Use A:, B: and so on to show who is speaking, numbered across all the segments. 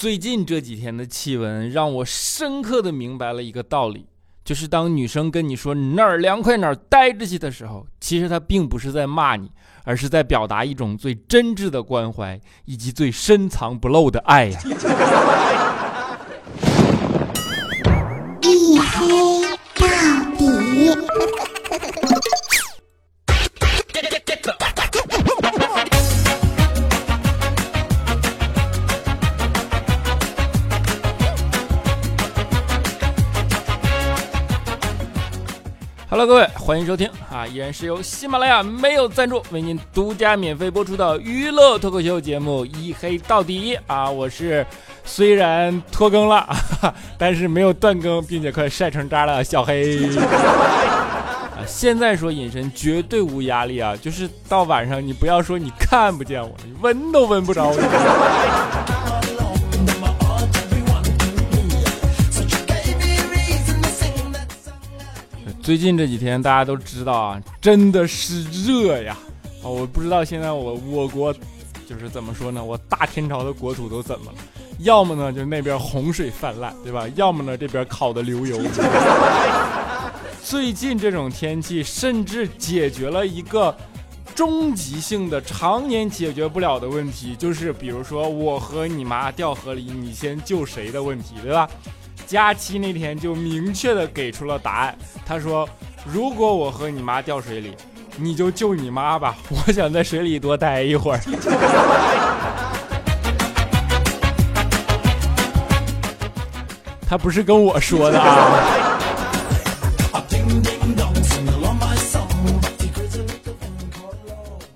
A: 最近这几天的气温让我深刻的明白了一个道理，就是当女生跟你说哪儿凉快哪儿待着去的时候，其实她并不是在骂你，而是在表达一种最真挚的关怀以及最深藏不露的爱呀。一黑到底。Hello，各位，欢迎收听啊！依然是由喜马拉雅没有赞助为您独家免费播出的娱乐脱口秀节目《一黑到底》啊！我是虽然拖更了，但是没有断更，并且快晒成渣了小黑 啊！现在说隐身绝对无压力啊！就是到晚上你不要说你看不见我，你闻都闻不着我。最近这几天大家都知道啊，真的是热呀！啊，我不知道现在我我国就是怎么说呢？我大天朝的国土都怎么了？要么呢就那边洪水泛滥，对吧？要么呢这边烤的流油。最近这种天气甚至解决了一个终极性的、常年解决不了的问题，就是比如说我和你妈掉河里，你先救谁的问题，对吧？假期那天就明确的给出了答案，他说：“如果我和你妈掉水里，你就救你妈吧，我想在水里多待一会儿。”他不是跟我说的啊，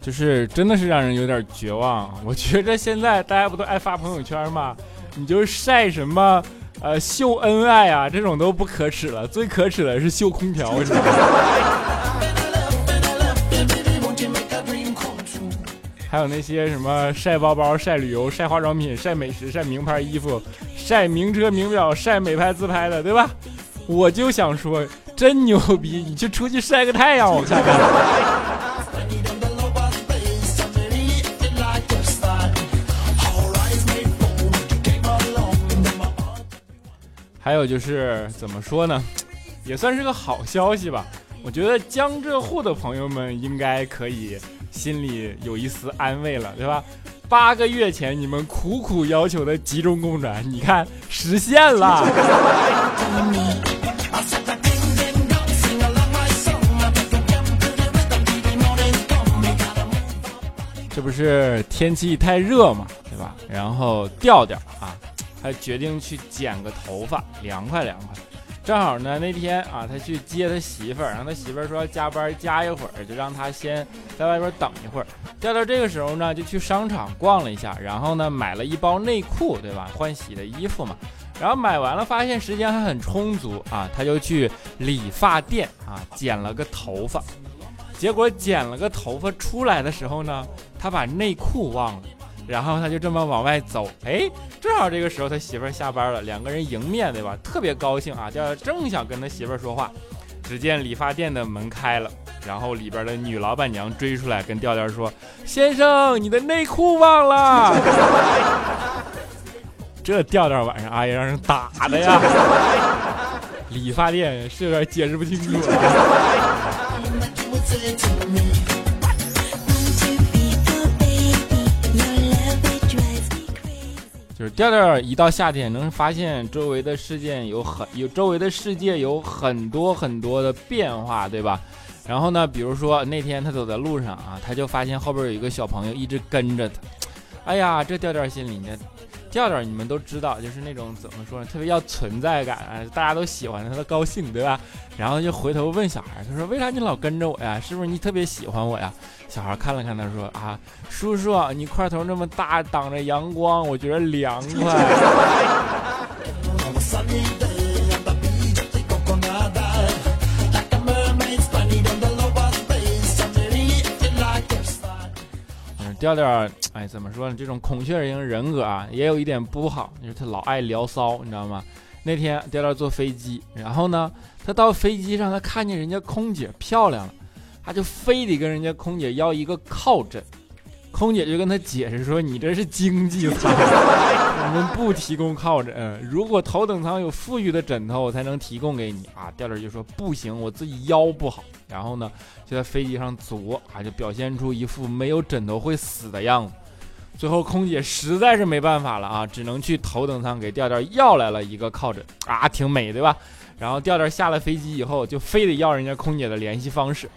A: 就是真的是让人有点绝望。我觉着现在大家不都爱发朋友圈吗？你就晒什么？呃，秀恩爱啊，这种都不可耻了，最可耻的是秀空调，你知道吗？还有那些什么晒包包、晒旅游、晒化妆品、晒美食、晒名牌衣服、晒名车名表、晒美拍自拍的，对吧？我就想说，真牛逼！你去出去晒个太阳，我看看。还有就是怎么说呢，也算是个好消息吧。我觉得江浙沪的朋友们应该可以心里有一丝安慰了，对吧？八个月前你们苦苦要求的集中供暖，你看实现了。这不是天气太热嘛，对吧？然后调调啊。他决定去剪个头发，凉快凉快。正好呢，那天啊，他去接他媳妇儿，然后他媳妇儿说要加班加一会儿，就让他先在外边等一会儿。调调这个时候呢，就去商场逛了一下，然后呢，买了一包内裤，对吧？换洗的衣服嘛。然后买完了，发现时间还很充足啊，他就去理发店啊剪了个头发。结果剪了个头发出来的时候呢，他把内裤忘了。然后他就这么往外走，哎，正好这个时候他媳妇儿下班了，两个人迎面对吧，特别高兴啊，调调正想跟他媳妇儿说话，只见理发店的门开了，然后里边的女老板娘追出来跟调调说：“先生，你的内裤忘了。”这调调晚上哎呀让人打的呀，理发店是有点解释不清楚。就 调调一到夏天，能发现周围的世界有很有周围的世界有很多很多的变化，对吧？然后呢，比如说那天他走在路上啊，他就发现后边有一个小朋友一直跟着他。哎呀，这调调心里呢。调调你们都知道，就是那种怎么说呢，特别要存在感啊，大家都喜欢他，他高兴，对吧？然后就回头问小孩，他说：“为啥你老跟着我呀？是不是你特别喜欢我呀？”小孩看了看他说：“啊，叔叔，你块头那么大，挡着阳光，我觉得凉快。”调调，哎，怎么说呢？这种孔雀型人格啊，也有一点不好，就是他老爱聊骚，你知道吗？那天调调坐飞机，然后呢，他到飞机上，他看见人家空姐漂亮了，他就非得跟人家空姐要一个靠枕。空姐就跟他解释说：“你这是经济舱，我们不提供靠枕。如果头等舱有富裕的枕头，我才能提供给你啊。”调调就说：“不行，我自己腰不好。”然后呢，就在飞机上作啊，就表现出一副没有枕头会死的样子。最后空姐实在是没办法了啊，只能去头等舱给调调要来了一个靠枕啊，挺美对吧？然后调调下了飞机以后，就非得要人家空姐的联系方式。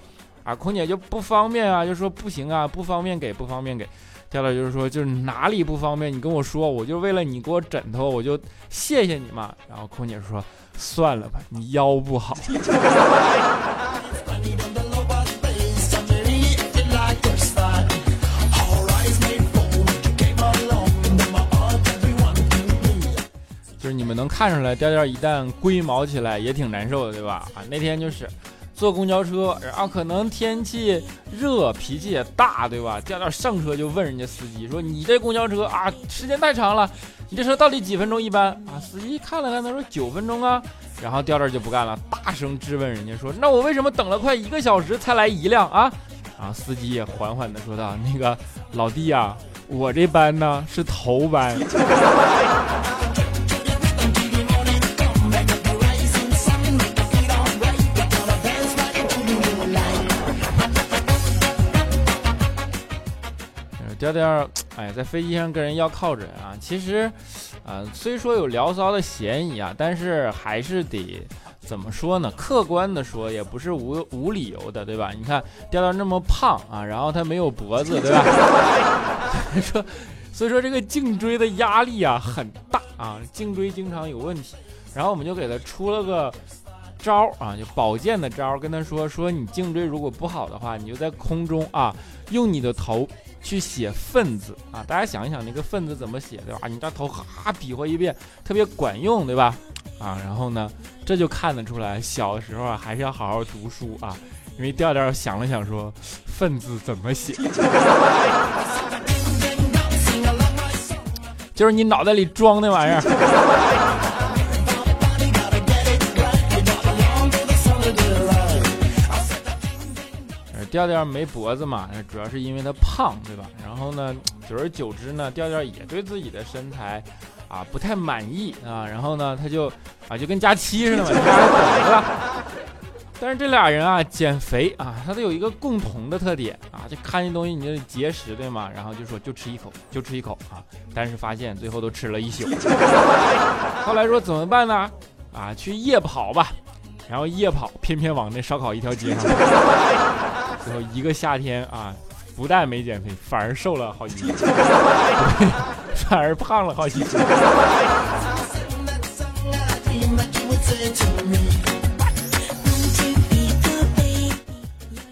A: 啊，空姐就不方便啊，就说不行啊，不方便给，不方便给。调调就是说，就是哪里不方便，你跟我说，我就为了你给我枕头，我就谢谢你嘛。然后空姐说，算了吧，你腰不好。就是你们能看出来，调调一旦龟毛起来也挺难受的，对吧？啊，那天就是。坐公交车，然后可能天气热，脾气也大，对吧？调调上车就问人家司机说：“你这公交车啊，时间太长了，你这车到底几分钟一班啊？”司机看了看，他说：“九分钟啊。”然后调调就不干了，大声质问人家说：“那我为什么等了快一个小时才来一辆啊？”然后司机也缓缓地说道：“那个老弟呀，我这班呢是头班。”调调，哎，在飞机上跟人要靠枕啊，其实，啊，虽说有聊骚的嫌疑啊，但是还是得怎么说呢？客观的说，也不是无无理由的，对吧？你看调调那么胖啊，然后他没有脖子，对吧？说，所以说这个颈椎的压力啊很大啊，颈椎经常有问题。然后我们就给他出了个招啊，就保健的招，跟他说说你颈椎如果不好的话，你就在空中啊，用你的头。去写“份”字啊！大家想一想，那个“份”字怎么写，对吧？你这头哈比划一遍，特别管用，对吧？啊，然后呢，这就看得出来，小的时候啊，还是要好好读书啊。因为调调想了想，说“份”字怎么写，就是你脑袋里装那玩意儿。调调没脖子嘛，主要是因为他胖，对吧？然后呢，久而久之呢，调调也对自己的身材啊不太满意啊。然后呢，他就啊就跟佳期似的嘛，大家懂对吧？但是这俩人啊减肥啊，他都有一个共同的特点啊，就看见东西你就节食对吗？然后就说就吃一口，就吃一口啊。但是发现最后都吃了一宿。后来说怎么办呢？啊，去夜跑吧。然后夜跑，偏偏往那烧烤一条街上。最后一个夏天啊，不但没减肥，反而瘦了好几斤，反而胖了好几斤。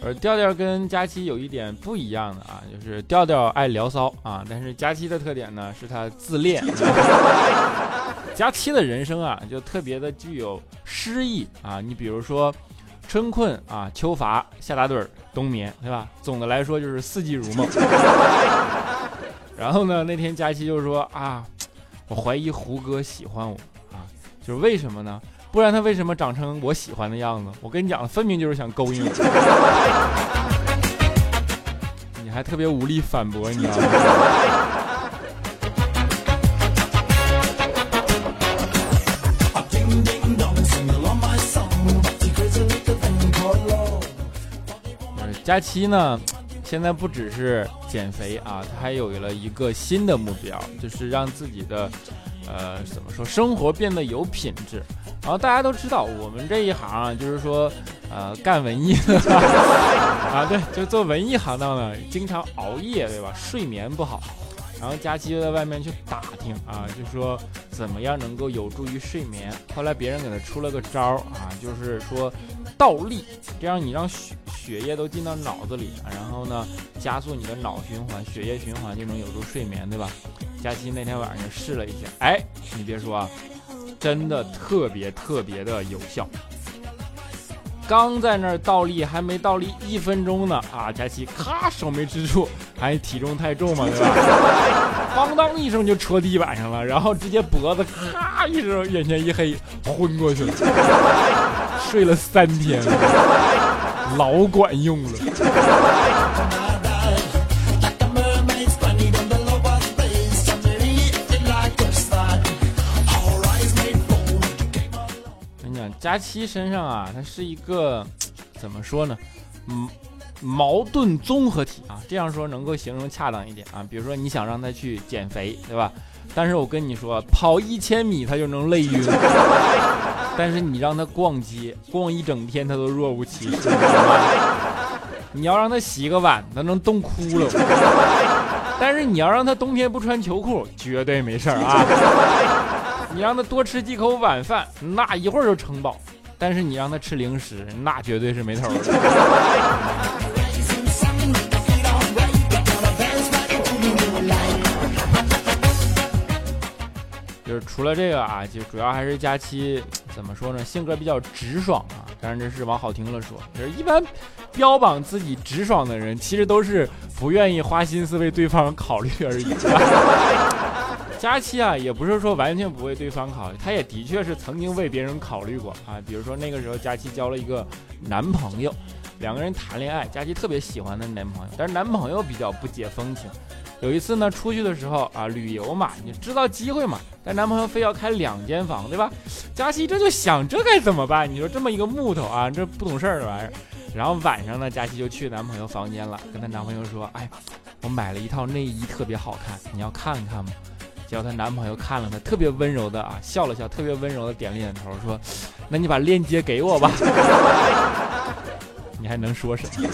A: 而调调跟佳期有一点不一样的啊，就是调调爱聊骚啊，但是佳期的特点呢是他自恋。佳期的人生啊，就特别的具有诗意啊，你比如说。春困啊，秋乏，夏打盹儿，冬眠，对吧？总的来说就是四季如梦。然后呢，那天佳期就说啊，我怀疑胡歌喜欢我啊，就是为什么呢？不然他为什么长成我喜欢的样子？我跟你讲，分明就是想勾引我。你还特别无力反驳，你知道吗？佳期呢，现在不只是减肥啊，他还有了一个新的目标，就是让自己的，呃，怎么说，生活变得有品质。然后大家都知道，我们这一行啊，就是说，呃，干文艺的 啊，对，就做文艺行当的，经常熬夜，对吧？睡眠不好。然后佳期就在外面去打听啊，就说怎么样能够有助于睡眠。后来别人给他出了个招儿啊，就是说倒立，这样你让血血液都进到脑子里，然后呢加速你的脑循环，血液循环就能有助睡眠，对吧？佳期那天晚上就试了一下，哎，你别说啊，真的特别特别的有效。刚在那儿倒立，还没倒立一分钟呢啊！佳琪咔手没支住，还体重太重嘛，对吧？咣当一声就戳地板上了，然后直接脖子咔一声，眼前一黑，昏过去了。睡了三天，老管用了。你讲，佳期身上啊，他是一个 怎么说呢？嗯，矛盾综合体啊，这样说能够形容恰当一点啊。比如说，你想让他去减肥，对吧？但是我跟你说，跑一千米他就能累晕。但是你让他逛街，逛一整天他都若无其事。你要让他洗个碗，他能冻哭了。但是你要让他冬天不穿秋裤，绝对没事儿啊。你让他多吃几口晚饭，那一会儿就撑饱。但是你让他吃零食，那绝对是没头的。除了这个啊，就主要还是佳期怎么说呢？性格比较直爽啊，当然这是往好听了说。就是一般标榜自己直爽的人，其实都是不愿意花心思为对方考虑而已。佳期啊，也不是说完全不为对方考虑，他也的确是曾经为别人考虑过啊。比如说那个时候，佳期交了一个男朋友，两个人谈恋爱，佳期特别喜欢的男朋友，但是男朋友比较不解风情。有一次呢，出去的时候啊，旅游嘛，你知道机会嘛？但男朋友非要开两间房，对吧？佳琪这就想，这该怎么办？你说这么一个木头啊，这不懂事儿的玩意儿。然后晚上呢，佳琪就去男朋友房间了，跟她男朋友说：“哎，我买了一套内衣，特别好看，你要看看吗？”结果她男朋友看了她，特别温柔的啊，笑了笑，特别温柔的点了点头，说：“那你把链接给我吧。” 你还能说什么？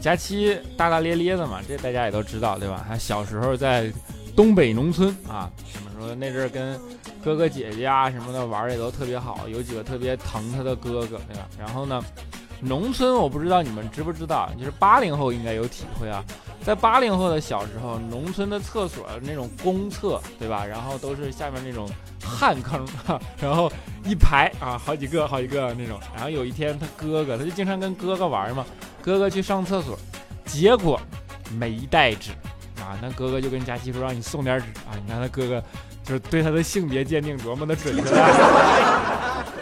A: 佳期大大咧咧的嘛，这大家也都知道，对吧？他小时候在东北农村啊，怎么说那阵儿跟哥哥姐姐啊什么的玩也都特别好，有几个特别疼他的哥哥，对吧？然后呢，农村我不知道你们知不知道，就是八零后应该有体会啊。在八零后的小时候，农村的厕所那种公厕，对吧？然后都是下面那种旱坑，然后一排啊，好几个好几个那种。然后有一天，他哥哥他就经常跟哥哥玩嘛，哥哥去上厕所，结果没带纸啊。那哥哥就跟佳琪说：“让你送点纸啊。”你看他哥哥就是对他的性别鉴定多么的准确。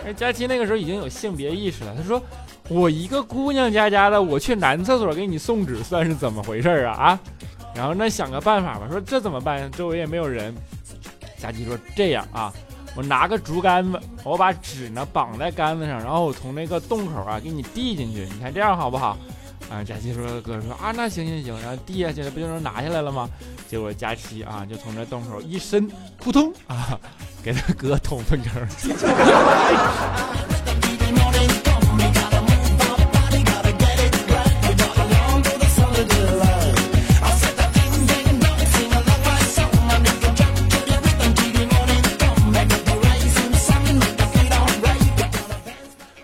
A: 而 佳琪那个时候已经有性别意识了，他说。我一个姑娘家家的，我去男厕所给你送纸，算是怎么回事啊啊？然后那想个办法吧，说这怎么办？周围也没有人。佳琪说这样啊，我拿个竹竿子，我把纸呢绑在杆子上，然后我从那个洞口啊给你递进去，你看这样好不好？啊，佳琪说哥说啊，那行行行，然后递下去了不就能拿下来了吗？结果佳琪啊就从这洞口一伸，扑通啊，给他哥捅粪坑。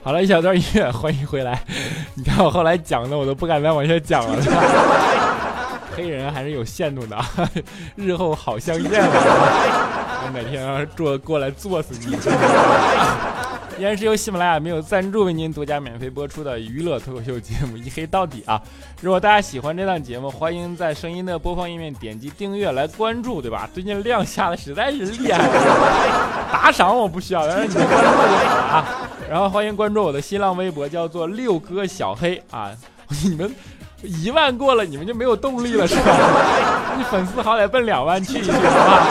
A: 好了一小段音乐，欢迎回来。你看我后来讲的，我都不敢再往下讲了。黑人还是有限度的，日后好相见吧。我哪天要是坐过来坐死你。依然是由喜马拉雅没有赞助为您独家免费播出的娱乐脱口秀节目《一黑到底》啊！如果大家喜欢这档节目，欢迎在声音的播放页面点击订阅来关注，对吧？最近量下的实在是厉害，打赏我不需要，但是你们关注就好了啊！然后欢迎关注我的新浪微博，叫做六哥小黑啊！你们一万过了，你们就没有动力了是吧？你粉丝好歹奔两万去一去，好吧？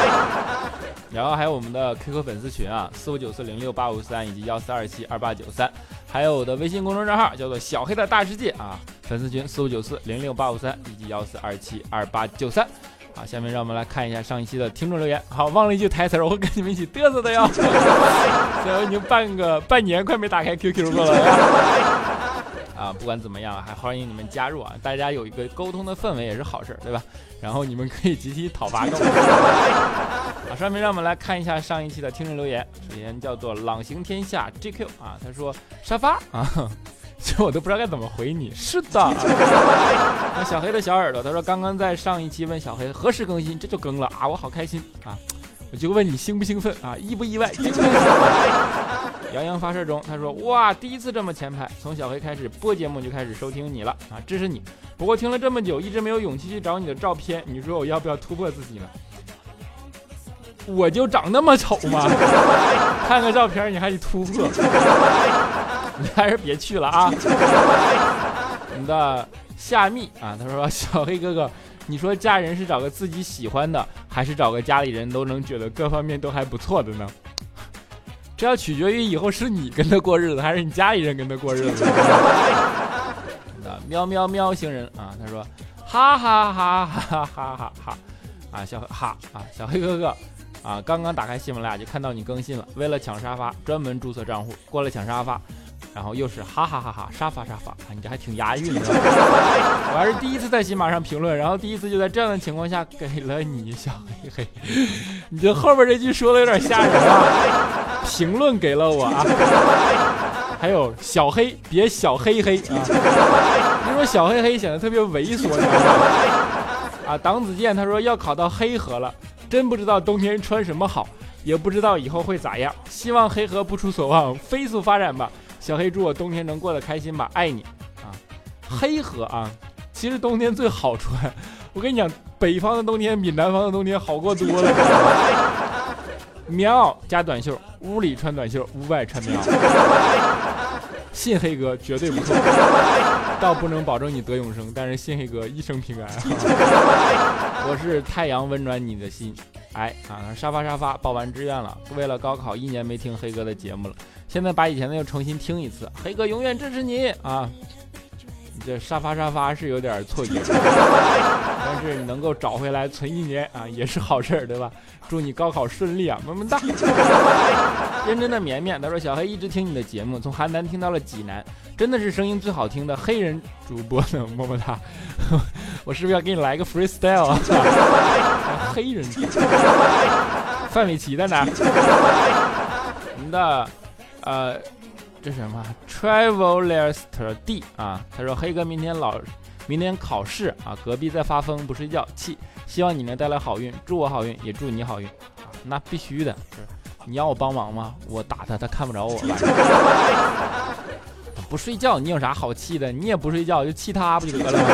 A: 然后还有我们的 QQ 粉丝群啊，四五九四零六八五三以及幺四二七二八九三，还有我的微信公众账号叫做小黑的大世界啊，粉丝群四五九四零六八五三以及幺四二七二八九三。好，下面让我们来看一下上一期的听众留言。好，忘了一句台词，我会跟你们一起嘚瑟的哟。虽然我已经半个半年快没打开 QQ 过了。啊，不管怎么样，还欢迎你们加入啊！大家有一个沟通的氛围也是好事，对吧？然后你们可以集体讨伐。好，上面让我们来看一下上一期的听众留言。首先叫做朗行天下 GQ 啊，他说沙发啊，其实我都不知道该怎么回你。是的。那小黑的小耳朵，他说刚刚在上一期问小黑何时更新，这就更了啊，我好开心啊！我就问你兴不兴奋啊，意不意外？洋洋发射中，他说：“哇，第一次这么前排，从小黑开始播节目就开始收听你了啊，支持你。不过听了这么久，一直没有勇气去找你的照片，你说我要不要突破自己呢？我就长那么丑吗？看个照片你还得突破？你还是别去了啊！你的夏蜜啊，他说 小黑哥哥，你说嫁人是找个自己喜欢的，还是找个家里人都能觉得各方面都还不错的呢？这要取决于以后是你跟他过日子，还是你家里人跟他过日子。啊，喵喵喵星人啊，他说哈哈哈哈哈哈哈，啊小哈啊小黑哥哥。啊，刚刚打开喜马拉雅就看到你更新了。为了抢沙发，专门注册账户过来抢沙发，然后又是哈哈哈哈沙发沙发啊，你这还挺押韵的。我还是第一次在喜马上评论，然后第一次就在这样的情况下给了你小黑黑。你这后边这句说的有点吓人啊！评论给了我啊，还有小黑别小黑黑啊，你说小黑黑显得特别猥琐。啊，党子健他说要考到黑河了。真不知道冬天穿什么好，也不知道以后会咋样。希望黑河不出所望，飞速发展吧。小黑祝我冬天能过得开心吧，爱你啊。黑河啊，其实冬天最好穿。我跟你讲，北方的冬天比南方的冬天好过多了。棉袄加短袖，屋里穿短袖，屋外穿棉袄。信黑哥绝对不错，倒不能保证你得永生，但是信黑哥一生平安。我是太阳温暖你的心，哎啊，沙发沙发报完志愿了，为了高考一年没听黑哥的节目了，现在把以前的又重新听一次，黑哥永远支持你啊。这沙发沙发是有点错觉，但是你能够找回来存一年啊，也是好事儿，对吧？祝你高考顺利啊，么么哒！认真的绵绵，他说小黑一直听你的节目，从邯郸听到了济南，真的是声音最好听的黑人主播呢，么么哒！我是不是要给你来个 freestyle 啊？黑人，范玮琪在哪？我们的呃。这什么 Travelerster D 啊，他说黑哥明天老，明天考试啊，隔壁在发疯不睡觉，气。希望你能带来好运，祝我好运，也祝你好运，那必须的。是你要我帮忙吗？我打他，他看不着我。不睡觉，你有啥好气的？你也不睡觉，就气他不就得了吗？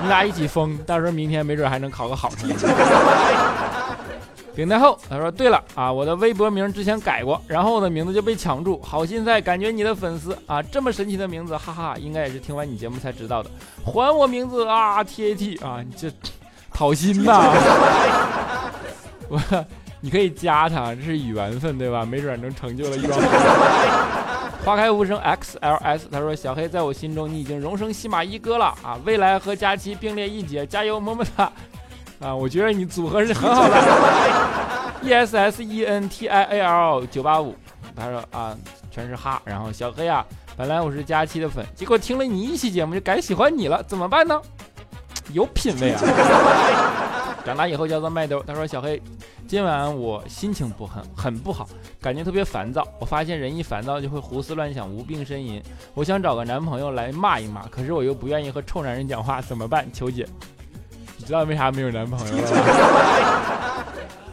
A: 你俩一起疯，到时候明天没准还能考个好成绩。顶太后，他说：“对了啊，我的微博名之前改过，然后我的名字就被抢注，好心塞，感觉你的粉丝啊，这么神奇的名字，哈哈，应该也是听完你节目才知道的。还我名字啊，T A T 啊，你这 讨心呐！我，你可以加他，这是缘分对吧？没准能成就了一桩。花开无声 X L S，他说小黑在我心中你已经荣升西马一哥了啊，未来和佳期并列一姐，加油，么么哒。”啊，我觉得你组合是很好的。E S S E N T I A L 九八五，他说啊，全是哈。然后小黑啊，本来我是佳期的粉，结果听了你一期节目就改喜欢你了，怎么办呢？有品位啊！长大以后叫做麦兜。他说小黑，今晚我心情不很很不好，感觉特别烦躁。我发现人一烦躁就会胡思乱想，无病呻吟。我想找个男朋友来骂一骂，可是我又不愿意和臭男人讲话，怎么办？求解。你知道为啥没有男朋友吗？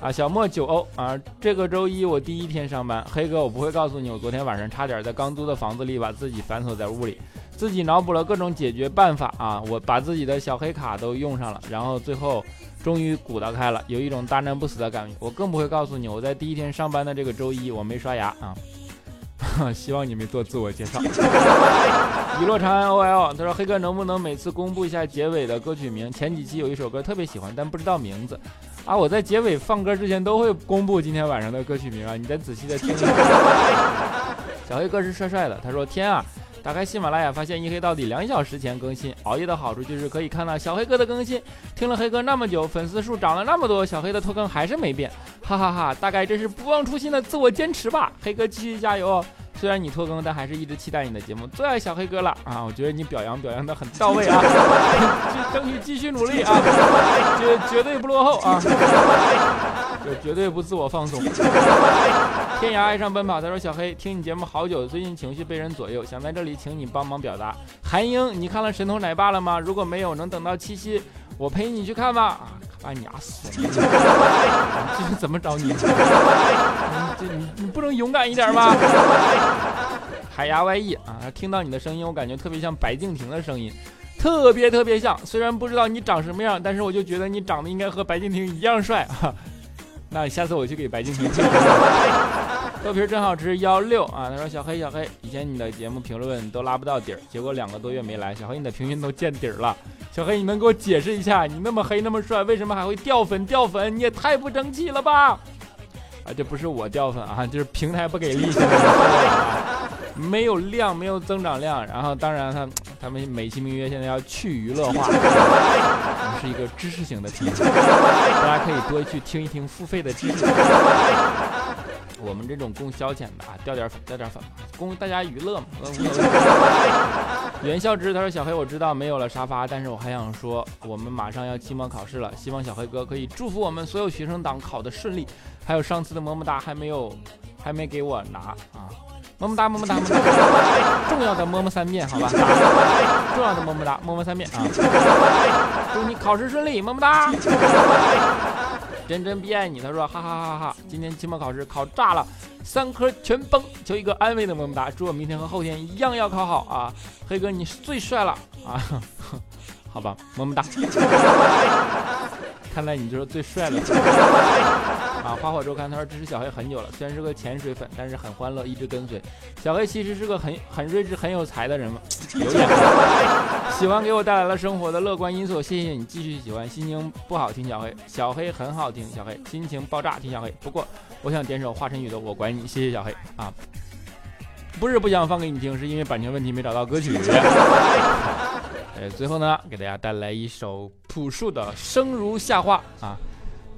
A: 啊，小莫九欧啊，这个周一我第一天上班，黑哥我不会告诉你，我昨天晚上差点在刚租的房子里把自己反锁在屋里，自己脑补了各种解决办法啊，我把自己的小黑卡都用上了，然后最后终于鼓捣开了，有一种大难不死的感觉。我更不会告诉你，我在第一天上班的这个周一我没刷牙啊。希望你没做自我介绍。雨落长安 OL，他说：“黑哥能不能每次公布一下结尾的歌曲名？前几期有一首歌特别喜欢，但不知道名字。啊，我在结尾放歌之前都会公布今天晚上的歌曲名啊，你再仔细的听一下。小黑哥是帅帅的，他说：“天啊！”打开喜马拉雅，发现一黑到底两小时前更新。熬夜的好处就是可以看到小黑哥的更新。听了黑哥那么久，粉丝数涨了那么多，小黑的拖更还是没变，哈哈哈！大概这是不忘初心的自我坚持吧。黑哥继续加油哦！虽然你拖更，但还是一直期待你的节目，最爱小黑哥了啊！我觉得你表扬表扬的很到位啊，争取继续努力啊，绝绝对不落后啊，就绝对不自我放松。天涯爱上奔跑，他说小黑听你节目好久，最近情绪被人左右，想在这里请你帮忙表达。韩英，你看了神偷奶爸了吗？如果没有，能等到七夕，我陪你去看吧。啊，把你压死了！这是怎么找你？你这你你不能勇敢一点吗？海牙 YE 啊，听到你的声音，我感觉特别像白敬亭的声音，特别特别像。虽然不知道你长什么样，但是我就觉得你长得应该和白敬亭一样帅啊。那下次我去给白敬亭。豆皮真好吃幺六啊，他说小黑小黑，以前你的节目评论都拉不到底儿，结果两个多月没来，小黑你的评论都见底儿了。小黑，你能给我解释一下，你那么黑那么帅，为什么还会掉粉掉粉？你也太不争气了吧！啊，这不是我掉粉啊，就是平台不给力，没有量，没有增长量。然后，当然他他们美其名曰现在要去娱乐化，是一个知识型的题目，大家可以多去听一听付费的知识。我们这种供消遣的啊，掉点粉掉点粉，供大家娱乐嘛。袁孝之他说：“小黑，我知道没有了沙发，但是我还想说，我们马上要期末考试了，希望小黑哥可以祝福我们所有学生党考的顺利。还有上次的么么哒还没有，还没给我拿啊，么么哒么么哒，重要的么么三遍，好吧？重要的么么哒么么三遍啊！祝你考试顺利，么么哒。”真真必爱你，他说哈哈哈哈！今天期末考试考炸了，三科全崩，求一个安慰的么么哒！祝我明天和后天一样要考好啊！黑哥你是最帅了啊！好吧，么么哒。看来你就是最帅的啊！花火周刊他说支持小黑很久了，虽然是个潜水粉，但是很欢乐，一直跟随。小黑其实是个很很睿智、很有才的人嘛，有点。喜欢给我带来了生活的乐观因素，谢谢你继续喜欢。心情不好听小黑，小黑很好听小黑，心情爆炸听小黑。不过我想点首华晨宇的《我管你》，谢谢小黑啊。不是不想放给你听，是因为版权问题没找到歌曲。呃，最后呢，给大家带来一首朴树的《生如夏花》啊，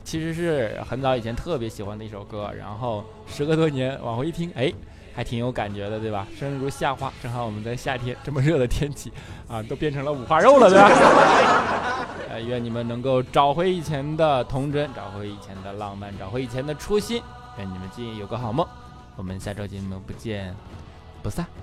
A: 其实是很早以前特别喜欢的一首歌，然后时隔多年往回一听，哎，还挺有感觉的，对吧？生如夏花，正好我们在夏天这么热的天气啊，都变成了五花肉了，对吧？呃，愿你们能够找回以前的童真，找回以前的浪漫，找回以前的初心。愿你们今夜有个好梦，我们下周节目不见不散。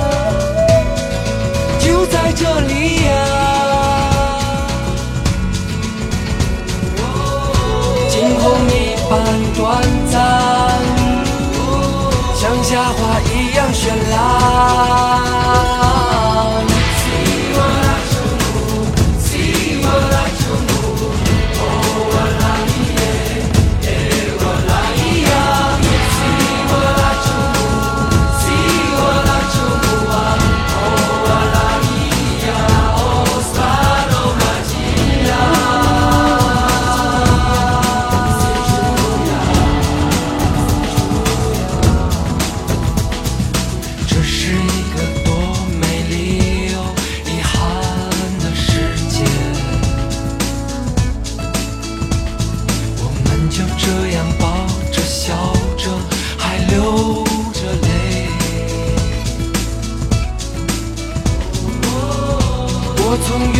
B: 就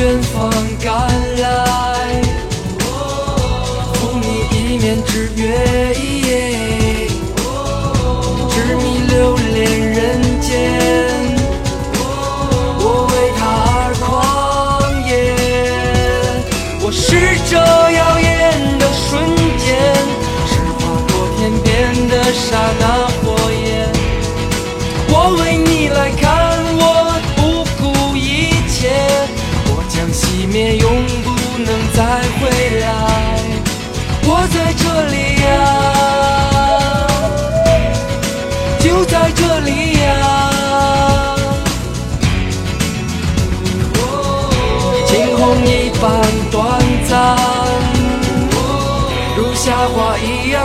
B: 远方赶来，共你一面之约。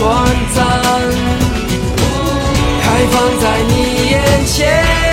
B: 短暂，开放在你眼前。